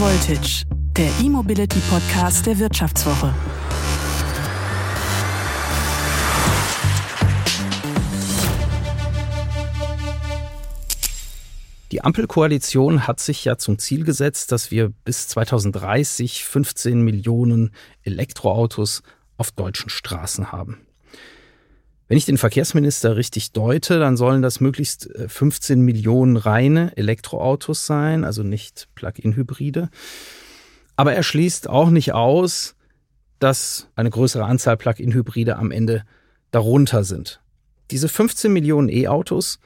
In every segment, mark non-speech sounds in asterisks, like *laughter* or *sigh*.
Voltage, der E-Mobility-Podcast der Wirtschaftswoche. Die Ampelkoalition hat sich ja zum Ziel gesetzt, dass wir bis 2030 15 Millionen Elektroautos auf deutschen Straßen haben. Wenn ich den Verkehrsminister richtig deute, dann sollen das möglichst 15 äh, Millionen reine Elektroautos sein, also nicht Plug-in-Hybride. Aber er schließt auch nicht aus, dass eine größere Anzahl Plug-in-Hybride am Ende darunter sind. Diese 15 Millionen E-Autos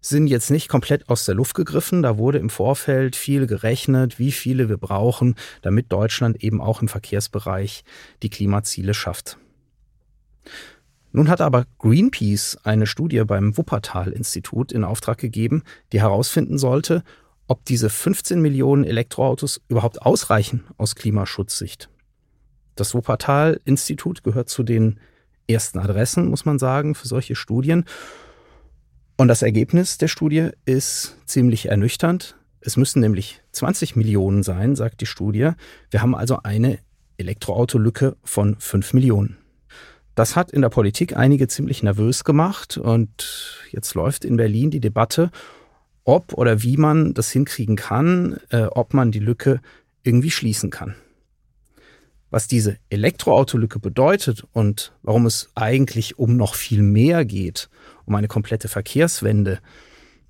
sind jetzt nicht komplett aus der Luft gegriffen. Da wurde im Vorfeld viel gerechnet, wie viele wir brauchen, damit Deutschland eben auch im Verkehrsbereich die Klimaziele schafft. Nun hat aber Greenpeace eine Studie beim Wuppertal-Institut in Auftrag gegeben, die herausfinden sollte, ob diese 15 Millionen Elektroautos überhaupt ausreichen aus Klimaschutzsicht. Das Wuppertal-Institut gehört zu den ersten Adressen, muss man sagen, für solche Studien. Und das Ergebnis der Studie ist ziemlich ernüchternd. Es müssen nämlich 20 Millionen sein, sagt die Studie. Wir haben also eine Elektroautolücke von 5 Millionen. Das hat in der Politik einige ziemlich nervös gemacht und jetzt läuft in Berlin die Debatte, ob oder wie man das hinkriegen kann, äh, ob man die Lücke irgendwie schließen kann. Was diese Elektroautolücke bedeutet und warum es eigentlich um noch viel mehr geht, um eine komplette Verkehrswende,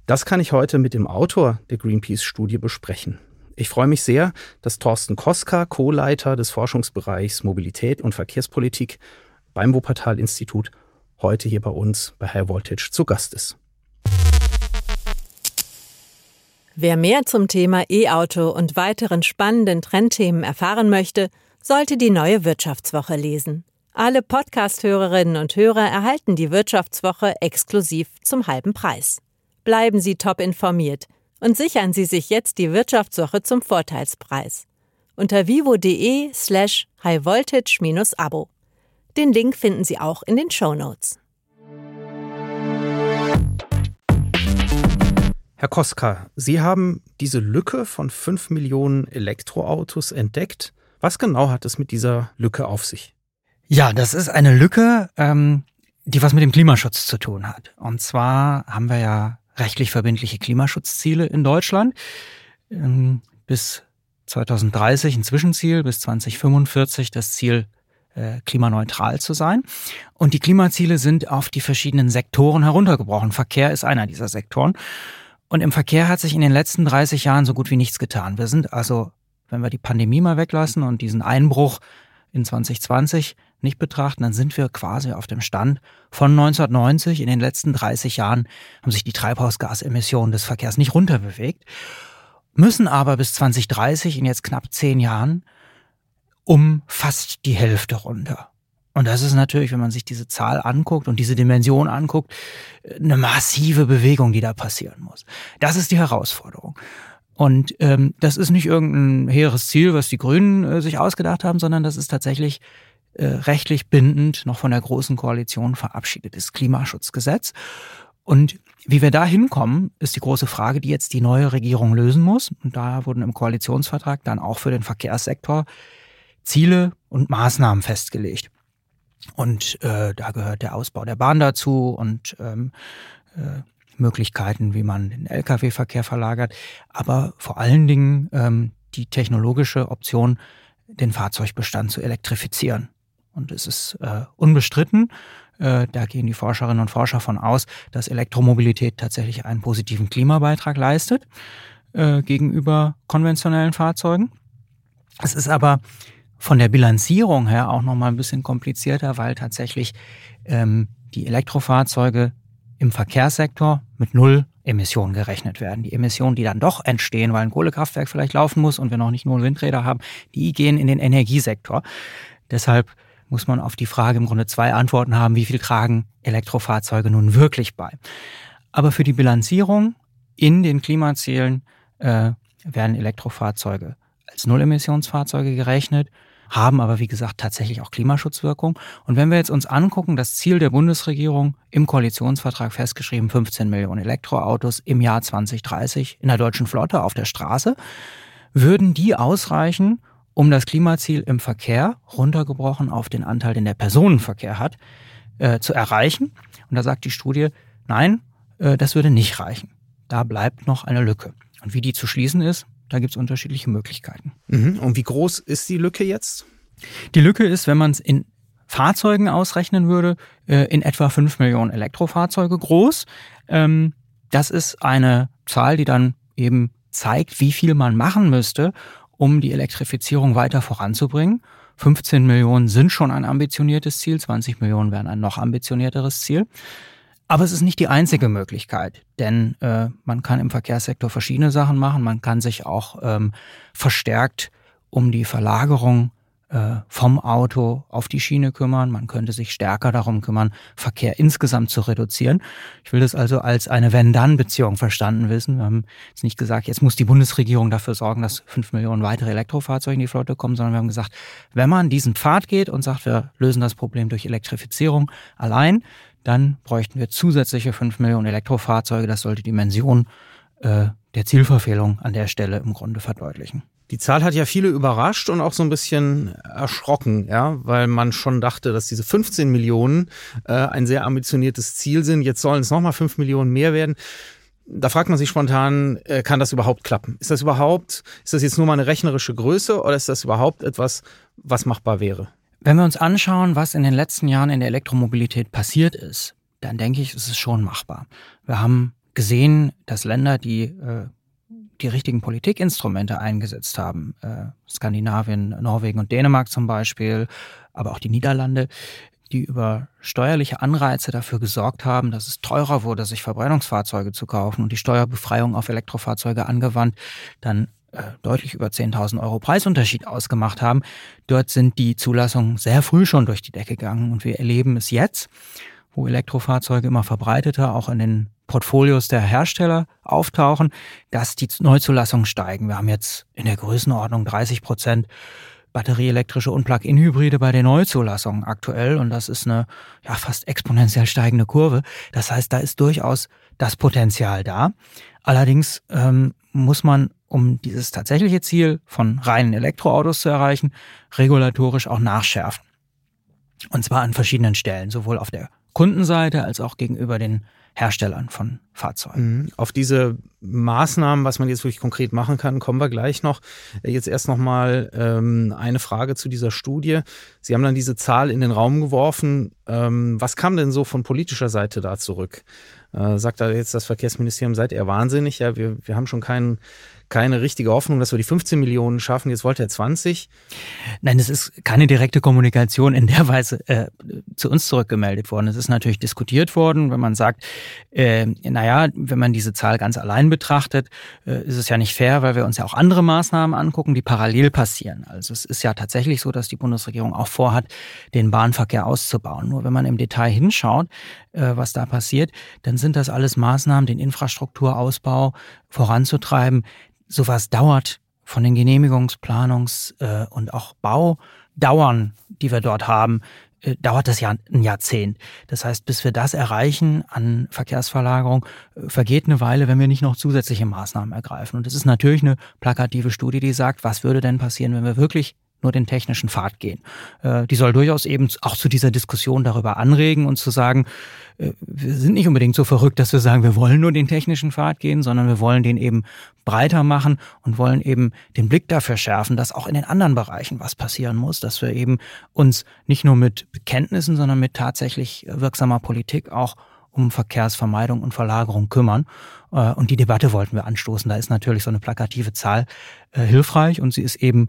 das kann ich heute mit dem Autor der Greenpeace-Studie besprechen. Ich freue mich sehr, dass Thorsten Koska, Co-Leiter des Forschungsbereichs Mobilität und Verkehrspolitik beim Wuppertal-Institut heute hier bei uns bei High Voltage zu Gast ist. Wer mehr zum Thema E-Auto und weiteren spannenden Trendthemen erfahren möchte, sollte die neue Wirtschaftswoche lesen. Alle Podcast-Hörerinnen und Hörer erhalten die Wirtschaftswoche exklusiv zum halben Preis. Bleiben Sie top informiert und sichern Sie sich jetzt die Wirtschaftswoche zum Vorteilspreis. Unter vivo.de slash highvoltage-abo. Den Link finden Sie auch in den Show Notes. Herr Koska, Sie haben diese Lücke von 5 Millionen Elektroautos entdeckt. Was genau hat es mit dieser Lücke auf sich? Ja, das ist eine Lücke, ähm, die was mit dem Klimaschutz zu tun hat. Und zwar haben wir ja rechtlich verbindliche Klimaschutzziele in Deutschland. Ähm, bis 2030 ein Zwischenziel, bis 2045 das Ziel äh, klimaneutral zu sein. Und die Klimaziele sind auf die verschiedenen Sektoren heruntergebrochen. Verkehr ist einer dieser Sektoren. Und im Verkehr hat sich in den letzten 30 Jahren so gut wie nichts getan. Wir sind also, wenn wir die Pandemie mal weglassen und diesen Einbruch in 2020 nicht betrachten, dann sind wir quasi auf dem Stand von 1990. In den letzten 30 Jahren haben sich die Treibhausgasemissionen des Verkehrs nicht runterbewegt, müssen aber bis 2030 in jetzt knapp zehn Jahren um fast die Hälfte runter. Und das ist natürlich, wenn man sich diese Zahl anguckt und diese Dimension anguckt, eine massive Bewegung, die da passieren muss. Das ist die Herausforderung. Und ähm, das ist nicht irgendein hehres Ziel, was die Grünen äh, sich ausgedacht haben, sondern das ist tatsächlich äh, rechtlich bindend noch von der Großen Koalition verabschiedetes Klimaschutzgesetz. Und wie wir da hinkommen, ist die große Frage, die jetzt die neue Regierung lösen muss. Und da wurden im Koalitionsvertrag dann auch für den Verkehrssektor Ziele und Maßnahmen festgelegt. Und äh, da gehört der Ausbau der Bahn dazu und ähm, äh, Möglichkeiten, wie man den Lkw-Verkehr verlagert, aber vor allen Dingen ähm, die technologische Option, den Fahrzeugbestand zu elektrifizieren. Und es ist äh, unbestritten, äh, da gehen die Forscherinnen und Forscher von aus, dass Elektromobilität tatsächlich einen positiven Klimabeitrag leistet äh, gegenüber konventionellen Fahrzeugen. Es ist aber von der Bilanzierung her auch nochmal ein bisschen komplizierter, weil tatsächlich ähm, die Elektrofahrzeuge im Verkehrssektor mit null Emissionen gerechnet werden. Die Emissionen, die dann doch entstehen, weil ein Kohlekraftwerk vielleicht laufen muss und wir noch nicht nur Windräder haben, die gehen in den Energiesektor. Deshalb muss man auf die Frage im Grunde zwei Antworten haben, wie viel tragen Elektrofahrzeuge nun wirklich bei. Aber für die Bilanzierung in den Klimazielen äh, werden Elektrofahrzeuge als Nullemissionsfahrzeuge gerechnet haben aber wie gesagt tatsächlich auch Klimaschutzwirkung. Und wenn wir jetzt uns angucken, das Ziel der Bundesregierung im Koalitionsvertrag festgeschrieben, 15 Millionen Elektroautos im Jahr 2030 in der deutschen Flotte auf der Straße. würden die ausreichen, um das Klimaziel im Verkehr, runtergebrochen auf den Anteil, den der Personenverkehr hat, äh, zu erreichen. Und da sagt die Studie, nein, äh, das würde nicht reichen. Da bleibt noch eine Lücke. Und wie die zu schließen ist, da gibt es unterschiedliche Möglichkeiten. Mhm. Und wie groß ist die Lücke jetzt? Die Lücke ist, wenn man es in Fahrzeugen ausrechnen würde, äh, in etwa 5 Millionen Elektrofahrzeuge groß. Ähm, das ist eine Zahl, die dann eben zeigt, wie viel man machen müsste, um die Elektrifizierung weiter voranzubringen. 15 Millionen sind schon ein ambitioniertes Ziel, 20 Millionen wären ein noch ambitionierteres Ziel. Aber es ist nicht die einzige Möglichkeit, denn äh, man kann im Verkehrssektor verschiedene Sachen machen. Man kann sich auch ähm, verstärkt um die Verlagerung äh, vom Auto auf die Schiene kümmern. Man könnte sich stärker darum kümmern, Verkehr insgesamt zu reduzieren. Ich will das also als eine Wenn-Dann-Beziehung verstanden wissen. Wir haben jetzt nicht gesagt, jetzt muss die Bundesregierung dafür sorgen, dass fünf Millionen weitere Elektrofahrzeuge in die Flotte kommen, sondern wir haben gesagt, wenn man diesen Pfad geht und sagt, wir lösen das Problem durch Elektrifizierung allein, dann bräuchten wir zusätzliche fünf Millionen Elektrofahrzeuge. Das sollte die Dimension äh, der Zielverfehlung an der Stelle im Grunde verdeutlichen. Die Zahl hat ja viele überrascht und auch so ein bisschen erschrocken, ja, weil man schon dachte, dass diese 15 Millionen äh, ein sehr ambitioniertes Ziel sind. Jetzt sollen es nochmal 5 Millionen mehr werden. Da fragt man sich spontan, äh, kann das überhaupt klappen? Ist das überhaupt, ist das jetzt nur mal eine rechnerische Größe oder ist das überhaupt etwas, was machbar wäre? Wenn wir uns anschauen, was in den letzten Jahren in der Elektromobilität passiert ist, dann denke ich, ist es schon machbar. Wir haben gesehen, dass Länder, die äh, die richtigen Politikinstrumente eingesetzt haben, äh, Skandinavien, Norwegen und Dänemark zum Beispiel, aber auch die Niederlande, die über steuerliche Anreize dafür gesorgt haben, dass es teurer wurde, sich Verbrennungsfahrzeuge zu kaufen und die Steuerbefreiung auf Elektrofahrzeuge angewandt, dann deutlich über 10.000 Euro Preisunterschied ausgemacht haben. Dort sind die Zulassungen sehr früh schon durch die Decke gegangen und wir erleben es jetzt, wo Elektrofahrzeuge immer verbreiteter auch in den Portfolios der Hersteller auftauchen, dass die Neuzulassungen steigen. Wir haben jetzt in der Größenordnung 30 Prozent batterieelektrische und Plug-in-Hybride bei den Neuzulassungen aktuell und das ist eine ja fast exponentiell steigende Kurve. Das heißt, da ist durchaus das Potenzial da. Allerdings ähm, muss man, um dieses tatsächliche Ziel von reinen Elektroautos zu erreichen, regulatorisch auch nachschärfen. Und zwar an verschiedenen Stellen, sowohl auf der Kundenseite als auch gegenüber den Herstellern von Fahrzeugen. Mhm. Auf diese Maßnahmen, was man jetzt wirklich konkret machen kann, kommen wir gleich noch. Jetzt erst noch mal ähm, eine Frage zu dieser Studie. Sie haben dann diese Zahl in den Raum geworfen. Ähm, was kam denn so von politischer Seite da zurück? Äh, sagt da jetzt das Verkehrsministerium, seid ihr wahnsinnig? Ja, wir, wir haben schon keinen keine richtige Hoffnung, dass wir die 15 Millionen schaffen. Jetzt wollte er 20. Nein, es ist keine direkte Kommunikation in der Weise äh, zu uns zurückgemeldet worden. Es ist natürlich diskutiert worden, wenn man sagt, äh, naja, wenn man diese Zahl ganz allein betrachtet, äh, ist es ja nicht fair, weil wir uns ja auch andere Maßnahmen angucken, die parallel passieren. Also es ist ja tatsächlich so, dass die Bundesregierung auch vorhat, den Bahnverkehr auszubauen. Nur wenn man im Detail hinschaut, äh, was da passiert, dann sind das alles Maßnahmen, den Infrastrukturausbau voranzutreiben, sowas dauert von den Genehmigungsplanungs- äh, und auch Baudauern, die wir dort haben, äh, dauert das ja ein Jahrzehnt. Das heißt, bis wir das erreichen an Verkehrsverlagerung, äh, vergeht eine Weile, wenn wir nicht noch zusätzliche Maßnahmen ergreifen. Und es ist natürlich eine plakative Studie, die sagt, was würde denn passieren, wenn wir wirklich nur den technischen Pfad gehen. Äh, die soll durchaus eben auch zu dieser Diskussion darüber anregen und zu sagen, äh, wir sind nicht unbedingt so verrückt, dass wir sagen, wir wollen nur den technischen Pfad gehen, sondern wir wollen den eben breiter machen und wollen eben den Blick dafür schärfen, dass auch in den anderen Bereichen was passieren muss, dass wir eben uns nicht nur mit Bekenntnissen, sondern mit tatsächlich wirksamer Politik auch um Verkehrsvermeidung und Verlagerung kümmern. Äh, und die Debatte wollten wir anstoßen. Da ist natürlich so eine plakative Zahl hilfreich und sie ist eben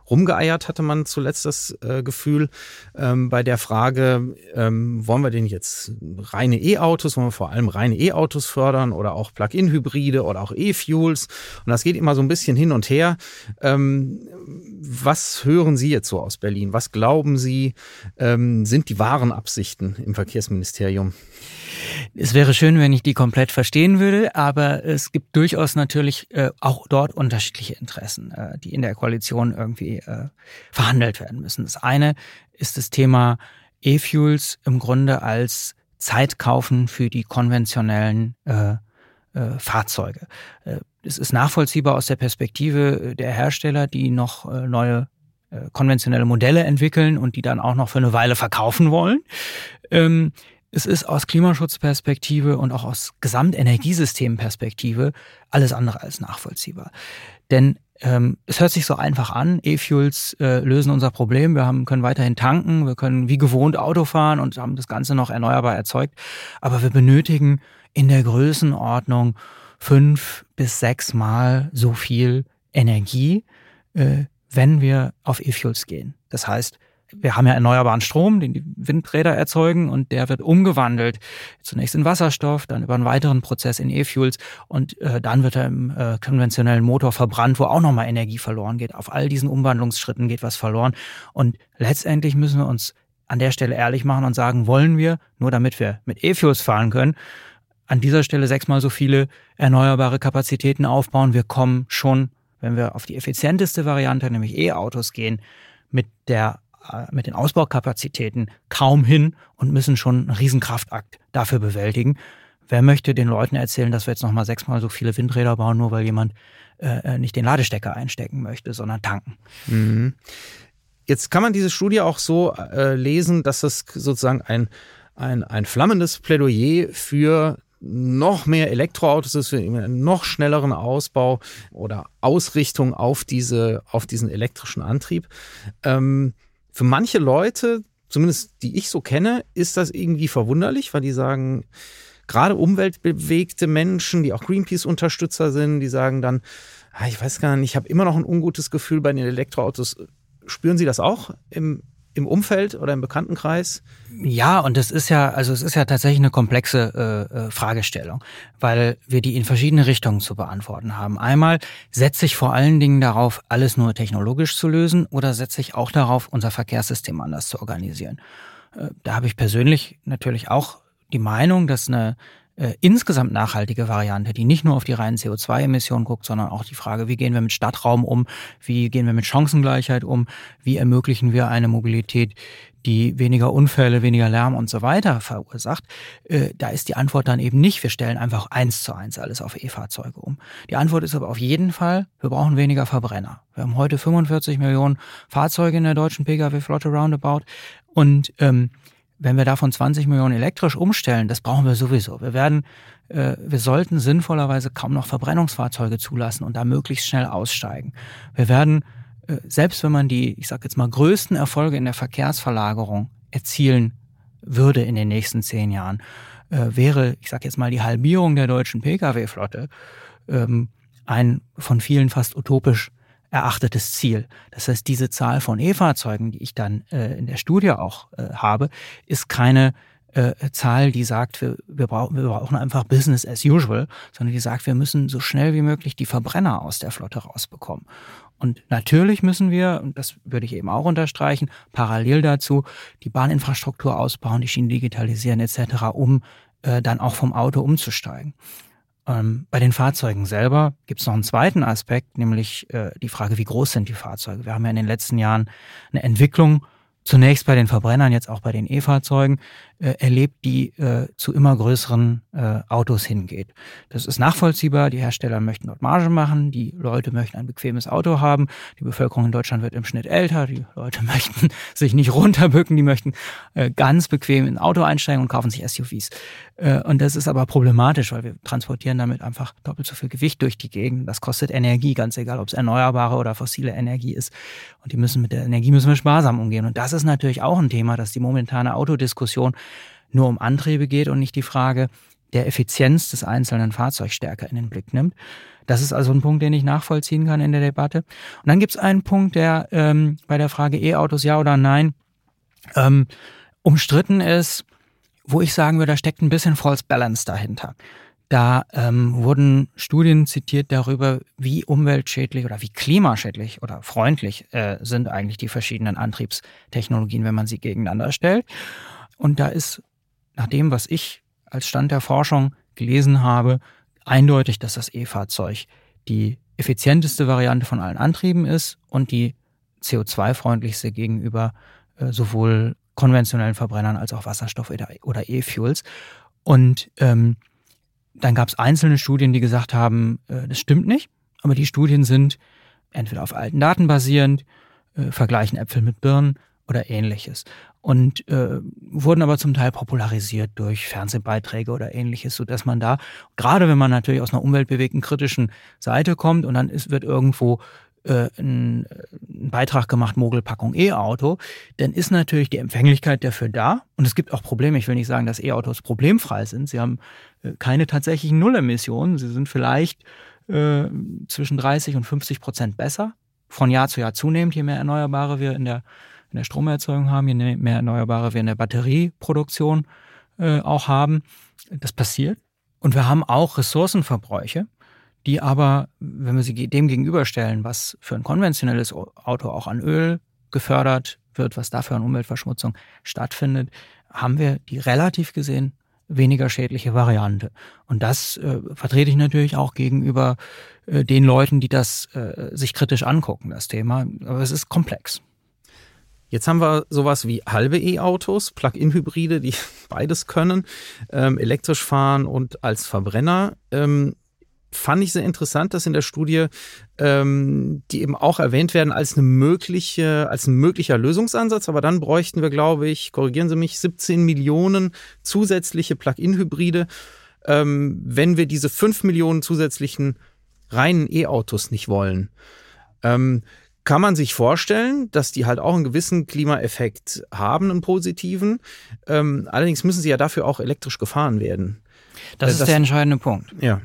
rumgeeiert, hatte man zuletzt das äh, Gefühl, ähm, bei der Frage, ähm, wollen wir denn jetzt reine E-Autos, wollen wir vor allem reine E-Autos fördern oder auch Plug-in-Hybride oder auch E-Fuels? Und das geht immer so ein bisschen hin und her. Ähm, was hören Sie jetzt so aus Berlin? Was glauben Sie, ähm, sind die wahren Absichten im Verkehrsministerium? Es wäre schön, wenn ich die komplett verstehen würde, aber es gibt durchaus natürlich äh, auch dort unterschiedliche Interessen, äh, die in der Koalition irgendwie äh, verhandelt werden müssen. Das eine ist das Thema E-Fuels im Grunde als Zeitkaufen für die konventionellen äh, äh, Fahrzeuge. Äh, es ist nachvollziehbar aus der Perspektive der Hersteller, die noch äh, neue äh, konventionelle Modelle entwickeln und die dann auch noch für eine Weile verkaufen wollen. Ähm, es ist aus Klimaschutzperspektive und auch aus Gesamtenergiesystemperspektive alles andere als nachvollziehbar. Denn ähm, es hört sich so einfach an, E-Fuels äh, lösen unser Problem, wir haben, können weiterhin tanken, wir können wie gewohnt Auto fahren und haben das Ganze noch erneuerbar erzeugt, aber wir benötigen in der Größenordnung fünf bis sechs Mal so viel Energie, äh, wenn wir auf E-Fuels gehen. Das heißt, wir haben ja erneuerbaren Strom, den die Windräder erzeugen und der wird umgewandelt zunächst in Wasserstoff, dann über einen weiteren Prozess in E-Fuels und äh, dann wird er im äh, konventionellen Motor verbrannt, wo auch nochmal Energie verloren geht. Auf all diesen Umwandlungsschritten geht was verloren und letztendlich müssen wir uns an der Stelle ehrlich machen und sagen, wollen wir, nur damit wir mit E-Fuels fahren können, an dieser Stelle sechsmal so viele erneuerbare Kapazitäten aufbauen. Wir kommen schon, wenn wir auf die effizienteste Variante, nämlich E-Autos gehen, mit der mit den Ausbaukapazitäten kaum hin und müssen schon einen Riesenkraftakt dafür bewältigen. Wer möchte den Leuten erzählen, dass wir jetzt nochmal sechsmal so viele Windräder bauen, nur weil jemand äh, nicht den Ladestecker einstecken möchte, sondern tanken? Mhm. Jetzt kann man diese Studie auch so äh, lesen, dass das sozusagen ein, ein, ein flammendes Plädoyer für noch mehr Elektroautos ist, für einen noch schnelleren Ausbau oder Ausrichtung auf diese, auf diesen elektrischen Antrieb. Ähm, für manche Leute, zumindest die ich so kenne, ist das irgendwie verwunderlich, weil die sagen, gerade umweltbewegte Menschen, die auch Greenpeace-Unterstützer sind, die sagen dann, ah, ich weiß gar nicht, ich habe immer noch ein ungutes Gefühl bei den Elektroautos. Spüren Sie das auch im, im Umfeld oder im Bekanntenkreis? Ja, und es ist ja, also es ist ja tatsächlich eine komplexe äh, äh, Fragestellung, weil wir die in verschiedene Richtungen zu beantworten haben. Einmal setze ich vor allen Dingen darauf, alles nur technologisch zu lösen, oder setze ich auch darauf, unser Verkehrssystem anders zu organisieren. Äh, da habe ich persönlich natürlich auch die Meinung, dass eine äh, insgesamt nachhaltige Variante, die nicht nur auf die reinen CO2-Emissionen guckt, sondern auch die Frage, wie gehen wir mit Stadtraum um, wie gehen wir mit Chancengleichheit um, wie ermöglichen wir eine Mobilität, die weniger Unfälle, weniger Lärm und so weiter verursacht, äh, da ist die Antwort dann eben nicht, wir stellen einfach eins zu eins alles auf E-Fahrzeuge um. Die Antwort ist aber auf jeden Fall, wir brauchen weniger Verbrenner. Wir haben heute 45 Millionen Fahrzeuge in der deutschen Pkw-Flotte roundabout und ähm, wenn wir davon 20 Millionen elektrisch umstellen, das brauchen wir sowieso. Wir werden, äh, wir sollten sinnvollerweise kaum noch Verbrennungsfahrzeuge zulassen und da möglichst schnell aussteigen. Wir werden, äh, selbst wenn man die, ich sage jetzt mal, größten Erfolge in der Verkehrsverlagerung erzielen würde in den nächsten zehn Jahren, äh, wäre, ich sage jetzt mal, die Halbierung der deutschen Pkw-Flotte ähm, ein von vielen fast utopisch erachtetes Ziel. Das heißt, diese Zahl von E-Fahrzeugen, die ich dann äh, in der Studie auch äh, habe, ist keine äh, Zahl, die sagt, wir, wir, brauchen, wir brauchen einfach Business as usual, sondern die sagt, wir müssen so schnell wie möglich die Verbrenner aus der Flotte rausbekommen. Und natürlich müssen wir, und das würde ich eben auch unterstreichen, parallel dazu die Bahninfrastruktur ausbauen, die Schienen digitalisieren etc., um äh, dann auch vom Auto umzusteigen. Ähm, bei den Fahrzeugen selber gibt es noch einen zweiten Aspekt, nämlich äh, die Frage, wie groß sind die Fahrzeuge. Wir haben ja in den letzten Jahren eine Entwicklung zunächst bei den Verbrennern, jetzt auch bei den E-Fahrzeugen, äh, erlebt, die äh, zu immer größeren äh, Autos hingeht. Das ist nachvollziehbar. Die Hersteller möchten dort Marge machen, die Leute möchten ein bequemes Auto haben. Die Bevölkerung in Deutschland wird im Schnitt älter. Die Leute *laughs* möchten sich nicht runterbücken, die möchten äh, ganz bequem in ein Auto einsteigen und kaufen sich SUVs. Äh, und das ist aber problematisch, weil wir transportieren damit einfach doppelt so viel Gewicht durch die Gegend. Das kostet Energie, ganz egal, ob es erneuerbare oder fossile Energie ist. Und die müssen mit der Energie müssen wir sparsam umgehen. Und das ist natürlich auch ein Thema, dass die momentane Autodiskussion nur um Antriebe geht und nicht die Frage, der Effizienz des einzelnen Fahrzeugs stärker in den Blick nimmt. Das ist also ein Punkt, den ich nachvollziehen kann in der Debatte. Und dann gibt es einen Punkt, der ähm, bei der Frage E-Autos ja oder nein ähm, umstritten ist, wo ich sagen würde, da steckt ein bisschen False Balance dahinter. Da ähm, wurden Studien zitiert darüber, wie umweltschädlich oder wie klimaschädlich oder freundlich äh, sind eigentlich die verschiedenen Antriebstechnologien, wenn man sie gegeneinander stellt. Und da ist nach dem, was ich als Stand der Forschung gelesen habe, eindeutig, dass das E-Fahrzeug die effizienteste Variante von allen Antrieben ist und die CO2-freundlichste gegenüber äh, sowohl konventionellen Verbrennern als auch Wasserstoff- oder E-Fuels. Und ähm, dann gab es einzelne Studien, die gesagt haben, äh, das stimmt nicht, aber die Studien sind entweder auf alten Daten basierend, äh, vergleichen Äpfel mit Birnen oder ähnliches. Und äh, wurden aber zum Teil popularisiert durch Fernsehbeiträge oder ähnliches, sodass man da, gerade wenn man natürlich aus einer umweltbewegten kritischen Seite kommt und dann ist, wird irgendwo äh, ein, Beitrag gemacht, Mogelpackung E-Auto, dann ist natürlich die Empfänglichkeit dafür da. Und es gibt auch Probleme. Ich will nicht sagen, dass E-Autos problemfrei sind. Sie haben äh, keine tatsächlichen Nullemissionen. Sie sind vielleicht äh, zwischen 30 und 50 Prozent besser. Von Jahr zu Jahr zunehmend, je mehr Erneuerbare wir in der, in der Stromerzeugung haben, je mehr Erneuerbare wir in der Batterieproduktion äh, auch haben. Das passiert. Und wir haben auch Ressourcenverbräuche die aber, wenn wir sie dem gegenüberstellen, was für ein konventionelles Auto auch an Öl gefördert wird, was dafür an Umweltverschmutzung stattfindet, haben wir die relativ gesehen weniger schädliche Variante. Und das äh, vertrete ich natürlich auch gegenüber äh, den Leuten, die das äh, sich kritisch angucken, das Thema. Aber es ist komplex. Jetzt haben wir sowas wie halbe E-Autos, Plug-in-Hybride, die *laughs* beides können, ähm, elektrisch fahren und als Verbrenner. Ähm, fand ich sehr interessant, dass in der Studie ähm, die eben auch erwähnt werden als eine mögliche, als ein möglicher Lösungsansatz. Aber dann bräuchten wir, glaube ich, korrigieren Sie mich, 17 Millionen zusätzliche Plug-in-Hybride, ähm, wenn wir diese 5 Millionen zusätzlichen reinen E-Autos nicht wollen. Ähm, kann man sich vorstellen, dass die halt auch einen gewissen Klimaeffekt haben, einen positiven. Ähm, allerdings müssen sie ja dafür auch elektrisch gefahren werden. Das, das ist der entscheidende Punkt. Ja.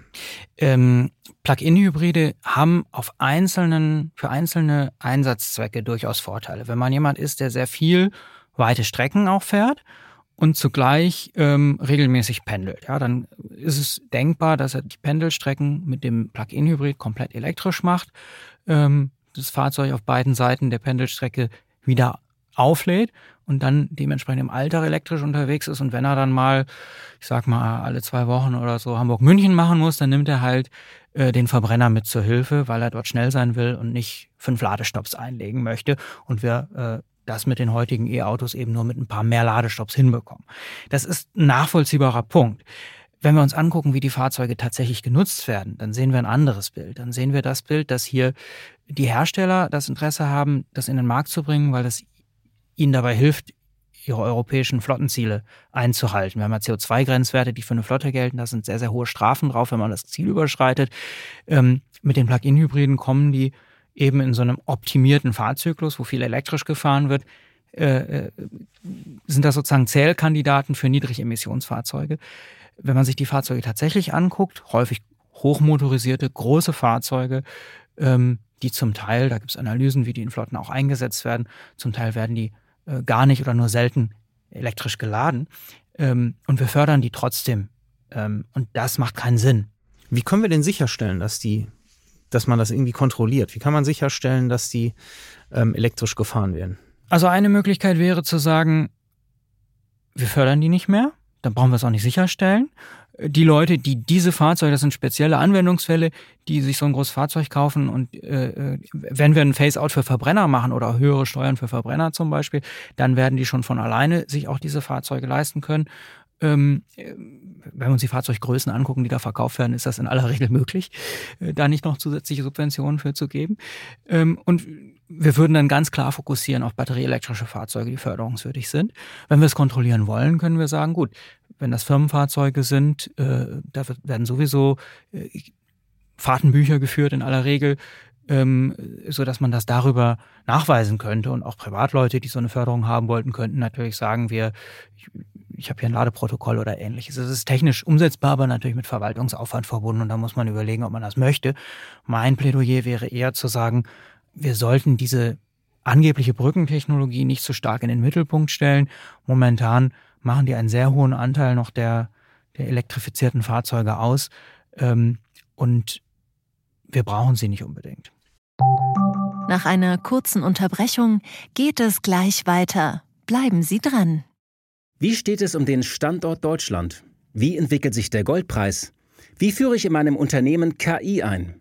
Ähm, Plug-in-Hybride haben auf einzelnen, für einzelne Einsatzzwecke durchaus Vorteile. Wenn man jemand ist, der sehr viel weite Strecken auch fährt und zugleich ähm, regelmäßig pendelt, ja, dann ist es denkbar, dass er die Pendelstrecken mit dem Plug-in-Hybrid komplett elektrisch macht, ähm, das Fahrzeug auf beiden Seiten der Pendelstrecke wieder auflädt und dann dementsprechend im Alltag elektrisch unterwegs ist und wenn er dann mal, ich sag mal, alle zwei Wochen oder so Hamburg-München machen muss, dann nimmt er halt äh, den Verbrenner mit zur Hilfe, weil er dort schnell sein will und nicht fünf Ladestops einlegen möchte und wir äh, das mit den heutigen E-Autos eben nur mit ein paar mehr Ladestops hinbekommen. Das ist ein nachvollziehbarer Punkt. Wenn wir uns angucken, wie die Fahrzeuge tatsächlich genutzt werden, dann sehen wir ein anderes Bild. Dann sehen wir das Bild, dass hier die Hersteller das Interesse haben, das in den Markt zu bringen, weil das ihnen dabei hilft, ihre europäischen Flottenziele einzuhalten. Wir haben ja CO2-Grenzwerte, die für eine Flotte gelten. Da sind sehr, sehr hohe Strafen drauf, wenn man das Ziel überschreitet. Ähm, mit den Plug-in-Hybriden kommen die eben in so einem optimierten Fahrzyklus, wo viel elektrisch gefahren wird, äh, äh sind das sozusagen Zählkandidaten für Niedrigemissionsfahrzeuge. Wenn man sich die Fahrzeuge tatsächlich anguckt, häufig hochmotorisierte, große Fahrzeuge, ähm, die zum Teil, da gibt es Analysen, wie die in Flotten auch eingesetzt werden, zum Teil werden die äh, gar nicht oder nur selten elektrisch geladen. Ähm, und wir fördern die trotzdem. Ähm, und das macht keinen Sinn. Wie können wir denn sicherstellen, dass die, dass man das irgendwie kontrolliert? Wie kann man sicherstellen, dass die ähm, elektrisch gefahren werden? Also eine Möglichkeit wäre zu sagen, wir fördern die nicht mehr, dann brauchen wir es auch nicht sicherstellen die Leute, die diese Fahrzeuge, das sind spezielle Anwendungsfälle, die sich so ein großes Fahrzeug kaufen und äh, äh, wenn wir ein Face-out für Verbrenner machen oder höhere Steuern für Verbrenner zum Beispiel, dann werden die schon von alleine sich auch diese Fahrzeuge leisten können. Ähm, wenn wir uns die Fahrzeuggrößen angucken, die da verkauft werden, ist das in aller Regel möglich, äh, da nicht noch zusätzliche Subventionen für zu geben. Ähm, und wir würden dann ganz klar fokussieren auf batterieelektrische Fahrzeuge, die förderungswürdig sind. Wenn wir es kontrollieren wollen, können wir sagen, gut, wenn das Firmenfahrzeuge sind, äh, da werden sowieso äh, Fahrtenbücher geführt in aller Regel, ähm, so dass man das darüber nachweisen könnte und auch Privatleute, die so eine Förderung haben wollten, könnten natürlich sagen, wir ich habe hier ein Ladeprotokoll oder ähnliches. Es ist technisch umsetzbar, aber natürlich mit Verwaltungsaufwand verbunden und da muss man überlegen, ob man das möchte. Mein Plädoyer wäre eher zu sagen, wir sollten diese angebliche Brückentechnologie nicht so stark in den Mittelpunkt stellen. Momentan machen die einen sehr hohen Anteil noch der, der elektrifizierten Fahrzeuge aus ähm, und wir brauchen sie nicht unbedingt. Nach einer kurzen Unterbrechung geht es gleich weiter. Bleiben Sie dran. Wie steht es um den Standort Deutschland? Wie entwickelt sich der Goldpreis? Wie führe ich in meinem Unternehmen KI ein?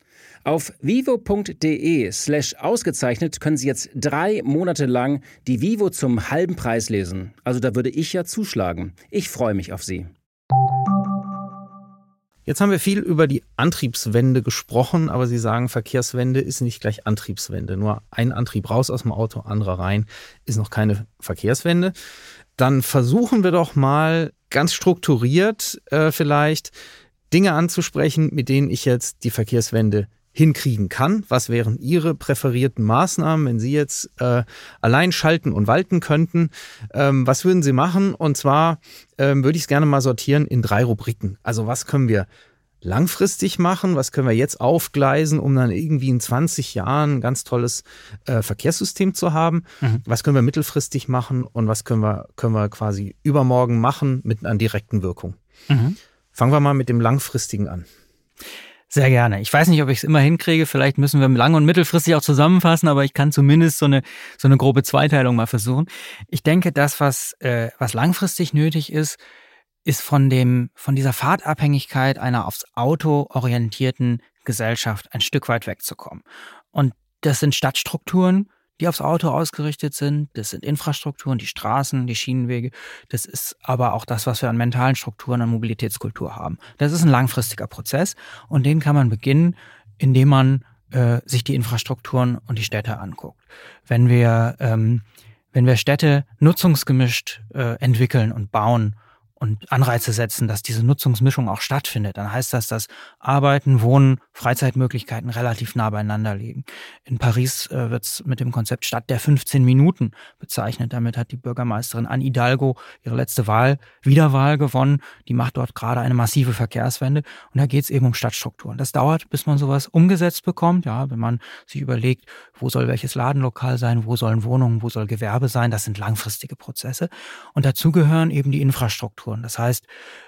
Auf vivo.de slash ausgezeichnet können Sie jetzt drei Monate lang die Vivo zum halben Preis lesen. Also da würde ich ja zuschlagen. Ich freue mich auf Sie. Jetzt haben wir viel über die Antriebswende gesprochen, aber Sie sagen, Verkehrswende ist nicht gleich Antriebswende. Nur ein Antrieb raus aus dem Auto, anderer rein, ist noch keine Verkehrswende. Dann versuchen wir doch mal ganz strukturiert äh, vielleicht Dinge anzusprechen, mit denen ich jetzt die Verkehrswende hinkriegen kann. Was wären Ihre präferierten Maßnahmen, wenn Sie jetzt äh, allein schalten und walten könnten? Ähm, was würden Sie machen? Und zwar ähm, würde ich es gerne mal sortieren in drei Rubriken. Also was können wir langfristig machen? Was können wir jetzt aufgleisen, um dann irgendwie in 20 Jahren ein ganz tolles äh, Verkehrssystem zu haben? Mhm. Was können wir mittelfristig machen und was können wir, können wir quasi übermorgen machen mit einer direkten Wirkung? Mhm. Fangen wir mal mit dem langfristigen an. Sehr gerne. Ich weiß nicht, ob ich es immer hinkriege. Vielleicht müssen wir lang- und mittelfristig auch zusammenfassen, aber ich kann zumindest so eine, so eine grobe Zweiteilung mal versuchen. Ich denke, das, was, äh, was langfristig nötig ist, ist von dem, von dieser Fahrtabhängigkeit einer aufs Auto orientierten Gesellschaft ein Stück weit wegzukommen. Und das sind Stadtstrukturen, die aufs Auto ausgerichtet sind. Das sind Infrastrukturen, die Straßen, die Schienenwege. Das ist aber auch das, was wir an mentalen Strukturen, an Mobilitätskultur haben. Das ist ein langfristiger Prozess und den kann man beginnen, indem man äh, sich die Infrastrukturen und die Städte anguckt. Wenn wir, ähm, wenn wir Städte nutzungsgemischt äh, entwickeln und bauen und Anreize setzen, dass diese Nutzungsmischung auch stattfindet, dann heißt das, dass Arbeiten, Wohnen, Freizeitmöglichkeiten relativ nah beieinander liegen. In Paris äh, wird es mit dem Konzept Stadt der 15 Minuten bezeichnet. Damit hat die Bürgermeisterin Anne Hidalgo ihre letzte Wahl, Wiederwahl gewonnen. Die macht dort gerade eine massive Verkehrswende. Und da geht es eben um Stadtstrukturen. Das dauert, bis man sowas umgesetzt bekommt. Ja, wenn man sich überlegt, wo soll welches Ladenlokal sein, wo sollen Wohnungen, wo soll Gewerbe sein, das sind langfristige Prozesse. Und dazu gehören eben die Infrastrukturen. Infrastrukturen. Das heißt,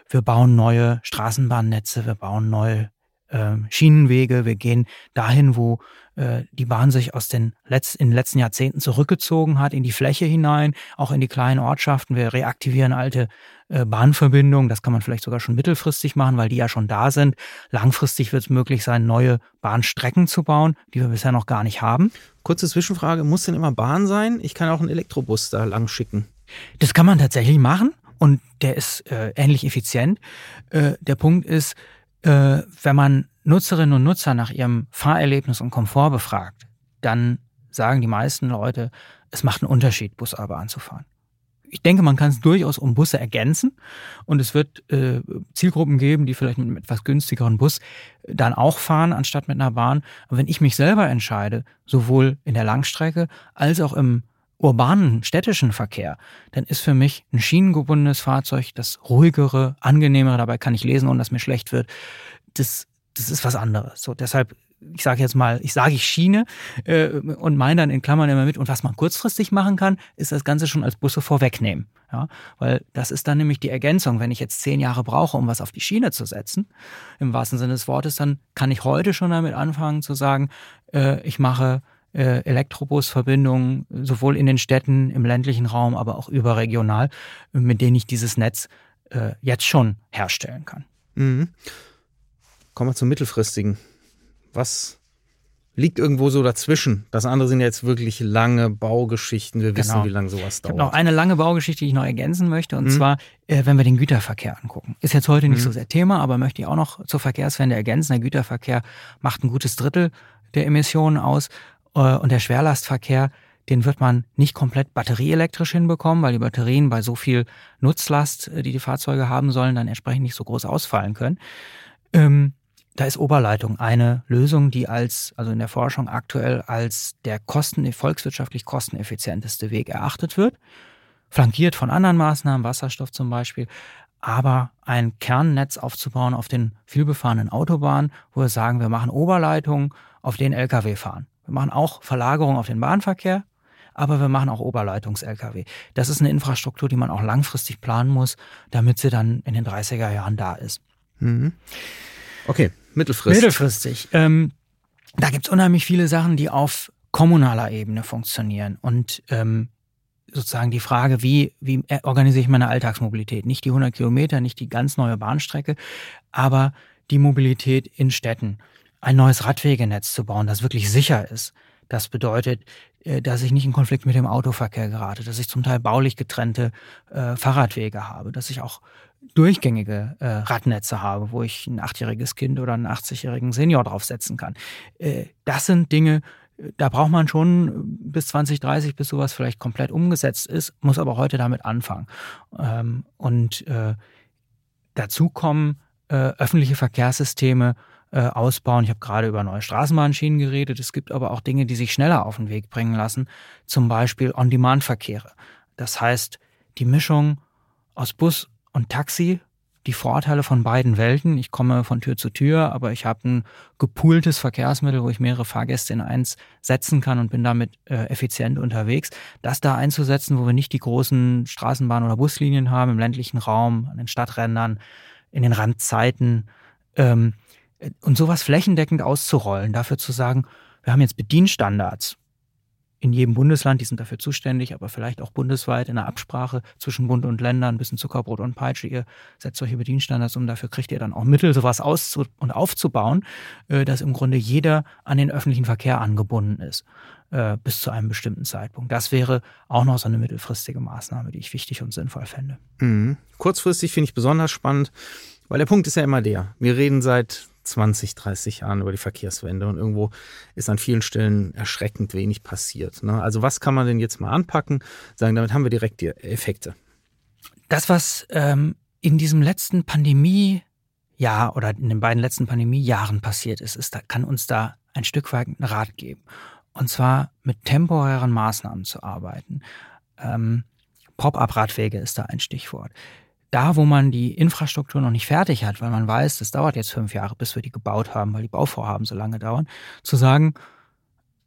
wir bauen neue Straßenbahnnetze, wir bauen neue äh, Schienenwege, wir gehen dahin, wo äh, die Bahn sich aus den Letz in den letzten Jahrzehnten zurückgezogen hat, in die Fläche hinein, auch in die kleinen Ortschaften. Wir reaktivieren alte äh, Bahnverbindungen. Das kann man vielleicht sogar schon mittelfristig machen, weil die ja schon da sind. Langfristig wird es möglich sein, neue Bahnstrecken zu bauen, die wir bisher noch gar nicht haben. Kurze Zwischenfrage, muss denn immer Bahn sein? Ich kann auch einen Elektrobus da lang schicken. Das kann man tatsächlich machen und der ist äh, ähnlich effizient. Äh, der Punkt ist, äh, wenn man Nutzerinnen und Nutzer nach ihrem Fahrerlebnis und Komfort befragt, dann sagen die meisten Leute, es macht einen Unterschied, Bus anzufahren. Ich denke, man kann es durchaus um Busse ergänzen und es wird äh, Zielgruppen geben, die vielleicht mit einem etwas günstigeren Bus dann auch fahren, anstatt mit einer Bahn. Aber wenn ich mich selber entscheide, sowohl in der Langstrecke als auch im urbanen, städtischen Verkehr, dann ist für mich ein schienengebundenes Fahrzeug das ruhigere, angenehmere, dabei kann ich lesen, ohne dass mir schlecht wird. Das, das ist was anderes. So, deshalb, ich sage jetzt mal, ich sage ich Schiene äh, und meine dann in Klammern immer mit. Und was man kurzfristig machen kann, ist das Ganze schon als Busse vorwegnehmen. Ja, weil das ist dann nämlich die Ergänzung. Wenn ich jetzt zehn Jahre brauche, um was auf die Schiene zu setzen, im wahrsten Sinne des Wortes, dann kann ich heute schon damit anfangen zu sagen, äh, ich mache Elektrobusverbindungen, sowohl in den Städten, im ländlichen Raum, aber auch überregional, mit denen ich dieses Netz äh, jetzt schon herstellen kann. Mhm. Kommen wir zum mittelfristigen. Was liegt irgendwo so dazwischen. Das andere sind jetzt wirklich lange Baugeschichten. Wir wissen, Genau. wie lange sowas Ich dauert. habe noch eine lange Baugeschichte, die ich noch ergänzen möchte. Und Mhm. zwar, äh, wenn wir den Güterverkehr angucken. Ist jetzt heute nicht Mhm. so sehr Thema, aber möchte ich auch noch zur Verkehrswende ergänzen. Der Güterverkehr macht ein gutes Drittel der Emissionen aus. Äh, und der Schwerlastverkehr, den wird man nicht komplett batterieelektrisch hinbekommen, weil die Batterien bei so viel Nutzlast, äh, die die Fahrzeuge haben sollen, dann entsprechend nicht so groß ausfallen können. Ähm, da ist Oberleitung eine Lösung, die als, also in der Forschung aktuell als der kosten, volkswirtschaftlich kosteneffizienteste Weg erachtet wird. Flankiert von anderen Maßnahmen, Wasserstoff zum Beispiel. Aber ein Kernnetz aufzubauen auf den vielbefahrenen Autobahnen, wo wir sagen, wir machen Oberleitungen, auf denen Lkw fahren. Wir machen auch Verlagerung auf den Bahnverkehr, aber wir machen auch Oberleitungs-Lkw. Das ist eine Infrastruktur, die man auch langfristig planen muss, damit sie dann in den 30er Jahren da ist. Mhm. Okay, mittelfristig. Mittelfristig. Ähm, da gibt's unheimlich viele Sachen, die auf kommunaler Ebene funktionieren. Und ähm, sozusagen die Frage, wie, wie organisiere ich meine Alltagsmobilität? Nicht die 100 Kilometer, nicht die ganz neue Bahnstrecke, aber die Mobilität in Städten. Ein neues Radwegenetz zu bauen, das wirklich sicher ist. Das bedeutet, äh, dass ich nicht in Konflikt mit dem Autoverkehr gerate, dass ich zum Teil baulich getrennte äh, Fahrradwege habe, dass ich auch durchgängige äh, Radnetze habe, wo ich ein achtjähriges Kind oder einen 80-jährigen Senior draufsetzen kann. Äh, das sind Dinge, äh, da braucht man schon bis 2030, bis sowas vielleicht komplett umgesetzt ist, muss aber heute damit anfangen. Ähm, und äh, dazu kommen äh, öffentliche Verkehrssysteme äh, ausbauen. Ich habe gerade über neue Straßenbahnschienen geredet. Es gibt aber auch Dinge, die sich schneller auf den Weg bringen lassen, zum Beispiel On-Demand-Verkehre. Das heißt, die Mischung aus Bus und Taxi, die Vorteile von beiden Welten. Ich komme von Tür zu Tür, aber ich habe ein gepooltes Verkehrsmittel, wo ich mehrere Fahrgäste in eins setzen kann und bin damit äh, effizient unterwegs. Das da einzusetzen, wo wir nicht die großen Straßenbahn- oder Buslinien haben, im ländlichen Raum, an den Stadträndern, in den Randzeiten. Ähm, und sowas flächendeckend auszurollen, dafür zu sagen, wir haben jetzt Bedienstandards in jedem Bundesland, die sind dafür zuständig, aber vielleicht auch bundesweit in der Absprache zwischen Bund und Ländern, ein bisschen Zuckerbrot und Peitsche. Ihr setzt solche Bedienstandards um, dafür kriegt ihr dann auch Mittel, sowas auszu und aufzubauen, äh, dass im Grunde jeder an den öffentlichen Verkehr angebunden ist, äh, bis zu einem bestimmten Zeitpunkt. Das wäre auch noch so eine mittelfristige Maßnahme, die ich wichtig und sinnvoll fände. Mhm. Kurzfristig finde ich besonders spannend, weil der Punkt ist ja immer der. Wir reden seit 20, 30 Jahren über die Verkehrswende und irgendwo ist an vielen Stellen erschreckend wenig passiert. Ne? Also was kann man denn jetzt mal anpacken? Sagen, damit haben wir direkt die Effekte. Das, was ähm, in diesem letzten Pandemiejahr oder in den beiden letzten Pandemiejahren passiert ist, ist, da kann uns da ein Stück weit einen Rat geben. Und zwar mit temporären Maßnahmen zu arbeiten. Ähm, Pop-up-Radwege ist da ein Stichwort da, wo man die Infrastruktur noch nicht fertig hat, weil man weiß, das dauert jetzt fünf Jahre, bis wir die gebaut haben, weil die Bauvorhaben so lange dauern, zu sagen,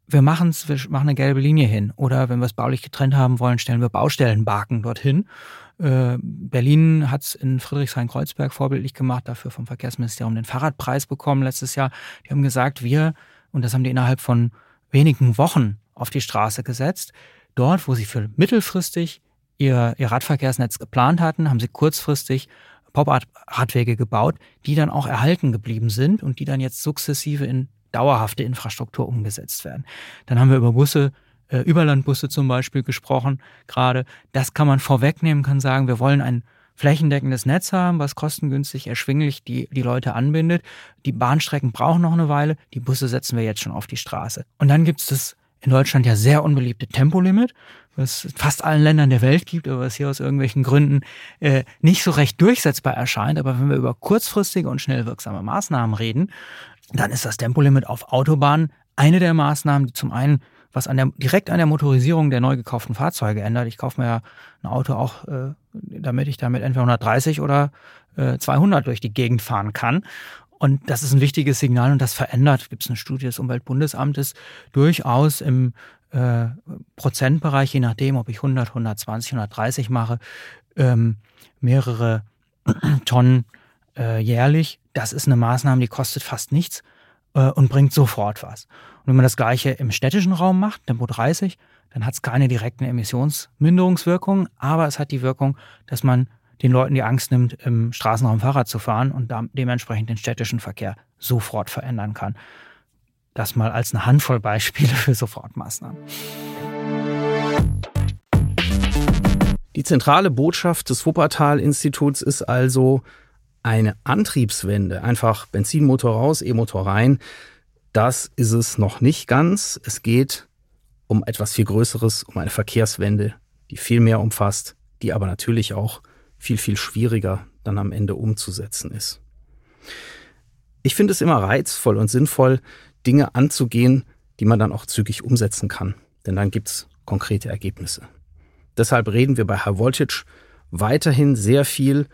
wir machen es, wir machen eine gelbe Linie hin. Oder wenn wir es baulich getrennt haben wollen, stellen wir Baustellenbarken dorthin. Äh, Berlin hat es in Friedrichshain-Kreuzberg vorbildlich gemacht, dafür vom Verkehrsministerium den Fahrradpreis bekommen letztes Jahr. Die haben gesagt, wir, und das haben die innerhalb von wenigen Wochen auf die Straße gesetzt, dort, wo sie für mittelfristig ihr, ihr Radverkehrsnetz geplant hatten, haben sie kurzfristig Pop-Radwege gebaut, die dann auch erhalten geblieben sind und die dann jetzt sukzessive in dauerhafte Infrastruktur umgesetzt werden. Dann haben wir über Busse, äh, Überlandbusse zum Beispiel gesprochen gerade. Das kann man vorwegnehmen, kann sagen, wir wollen ein flächendeckendes Netz haben, was kostengünstig, erschwinglich die, die Leute anbindet. Die Bahnstrecken brauchen noch eine Weile, die Busse setzen wir jetzt schon auf die Straße. Und dann gibt es das in Deutschland ja sehr unbeliebte Tempolimit, was fast allen Ländern der Welt gibt, aber was hier aus irgendwelchen Gründen äh, nicht so recht durchsetzbar erscheint. Aber wenn wir über kurzfristige und schnell wirksame Maßnahmen reden, dann ist das Tempolimit auf Autobahnen eine der Maßnahmen, die zum einen was an der, direkt an der Motorisierung der neu gekauften Fahrzeuge ändert. Ich kaufe mir ja ein Auto auch, äh, damit ich damit entweder 130 oder äh, 200 durch die Gegend fahren kann. Und das ist ein wichtiges Signal und das verändert, gibt es eine Studie des Umweltbundesamtes, durchaus im äh, Prozentbereich, je nachdem, ob ich 100, 120, 130 mache, ähm, mehrere *clears throat* Tonnen äh, jährlich. Das ist eine Maßnahme, die kostet fast nichts äh, und bringt sofort was. Und wenn man das Gleiche im städtischen Raum macht, Tempo 30, dann hat es keine direkten Emissionsminderungswirkungen, aber es hat die Wirkung, dass man den Leuten die Angst nimmt, im Straßenraum Fahrrad zu fahren und dementsprechend den städtischen Verkehr sofort verändern kann. Das mal als eine Handvoll Beispiele für Sofortmaßnahmen. Die zentrale Botschaft des Wuppertal-Instituts ist also eine Antriebswende. Einfach Benzinmotor raus, E-Motor rein. Das ist es noch nicht ganz. Es geht um etwas viel Größeres, um eine Verkehrswende, die viel mehr umfasst, die aber natürlich auch viel, viel schwieriger dann am Ende umzusetzen ist. Ich finde es immer reizvoll und sinnvoll, Dinge anzugehen, die man dann auch zügig umsetzen kann. Denn dann gibt es konkrete Ergebnisse. Deshalb reden wir bei High Voltage weiterhin sehr viel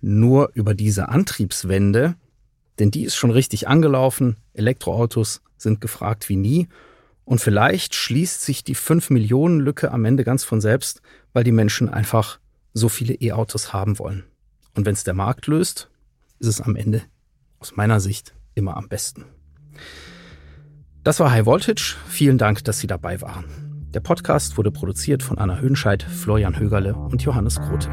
nur über diese Antriebswende, denn die ist schon richtig angelaufen. Elektroautos sind gefragt wie nie. Und vielleicht schließt sich die 5 Millionen Lücke am Ende ganz von selbst, weil die Menschen einfach so viele E-Autos haben wollen. Und wenn es der Markt löst, ist es am Ende aus meiner Sicht immer am besten. Das war High Voltage. Vielen Dank, dass Sie dabei waren. Der Podcast wurde produziert von Anna Hönscheid, Florian Högerle und Johannes Grote.